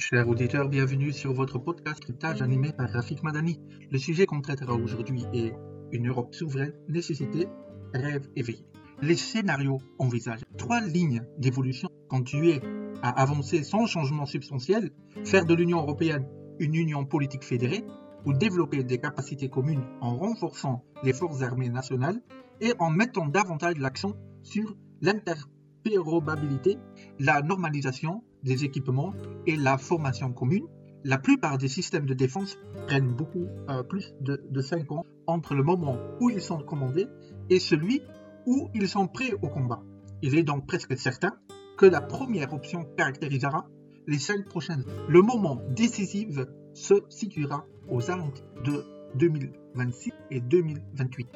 Chers auditeurs, bienvenue sur votre podcast Cryptage animé par Rafik Madani. Le sujet qu'on traitera aujourd'hui est une Europe souveraine, nécessité, rêve éveillé. Les scénarios envisagent trois lignes d'évolution continuer à avancer sans changement substantiel, faire de l'Union européenne une union politique fédérée, ou développer des capacités communes en renforçant les forces armées nationales et en mettant davantage l'accent sur la normalisation des équipements et la formation commune. La plupart des systèmes de défense prennent beaucoup euh, plus de, de 5 ans entre le moment où ils sont commandés et celui où ils sont prêts au combat. Il est donc presque certain que la première option caractérisera les 5 prochaines. Le moment décisif se situera aux alentours de 2026 et 2028.